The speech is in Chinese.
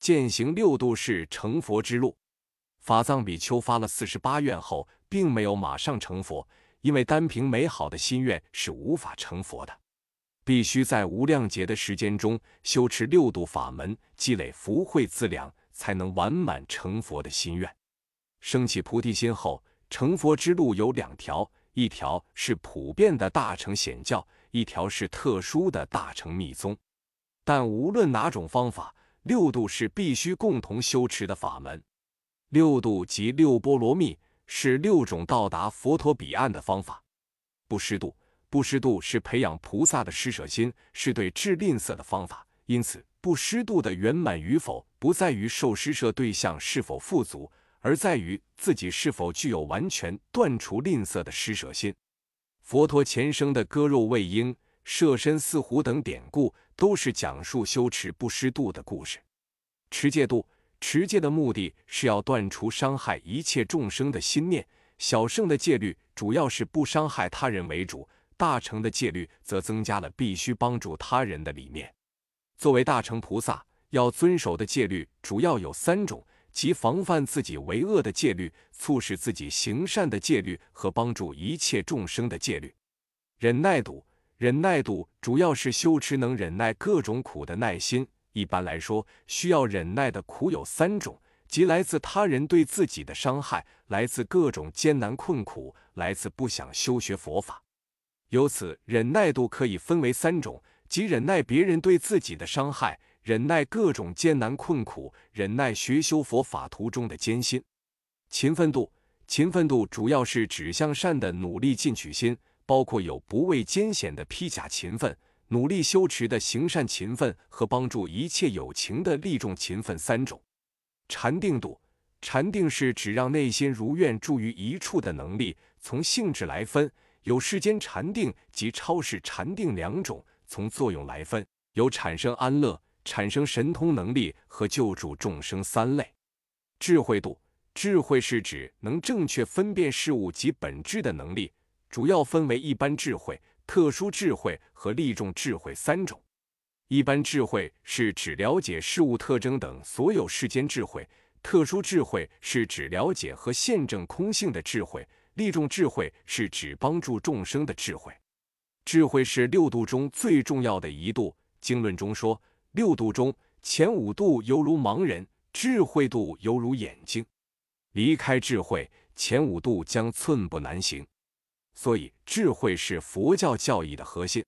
践行六度是成佛之路。法藏比丘发了四十八愿后，并没有马上成佛，因为单凭美好的心愿是无法成佛的，必须在无量劫的时间中修持六度法门，积累福慧资粮，才能完满成佛的心愿。升起菩提心后，成佛之路有两条：一条是普遍的大乘显教，一条是特殊的大乘密宗。但无论哪种方法，六度是必须共同修持的法门。六度即六波罗蜜，是六种到达佛陀彼岸的方法。布施度，布施度是培养菩萨的施舍心，是对智吝啬的方法。因此，布施度的圆满与否，不在于受施舍对象是否富足，而在于自己是否具有完全断除吝啬的施舍心。佛陀前生的割肉喂鹰、舍身饲虎等典故，都是讲述修持不失度的故事。持戒度。持戒的目的是要断除伤害一切众生的心念。小乘的戒律主要是不伤害他人为主，大乘的戒律则增加了必须帮助他人的理念。作为大乘菩萨，要遵守的戒律主要有三种：即防范自己为恶的戒律、促使自己行善的戒律和帮助一切众生的戒律。忍耐度，忍耐度主要是修持能忍耐各种苦的耐心。一般来说，需要忍耐的苦有三种，即来自他人对自己的伤害，来自各种艰难困苦，来自不想修学佛法。由此，忍耐度可以分为三种，即忍耐别人对自己的伤害，忍耐各种艰难困苦，忍耐学修佛法途中的艰辛。勤奋度，勤奋度主要是指向善的努力进取心，包括有不畏艰险的披甲勤奋。努力修持的行善勤奋和帮助一切有情的利众勤奋三种。禅定度，禅定是指让内心如愿住于一处的能力。从性质来分，有世间禅定及超世禅定两种；从作用来分，有产生安乐、产生神通能力和救助众生三类。智慧度，智慧是指能正确分辨事物及本质的能力，主要分为一般智慧。特殊智慧和利众智慧三种。一般智慧是指了解事物特征等所有世间智慧；特殊智慧是指了解和现证空性的智慧；利众智慧是指帮助众生的智慧。智慧是六度中最重要的一度。经论中说，六度中前五度犹如盲人，智慧度犹如眼睛。离开智慧，前五度将寸步难行。所以，智慧是佛教教义的核心。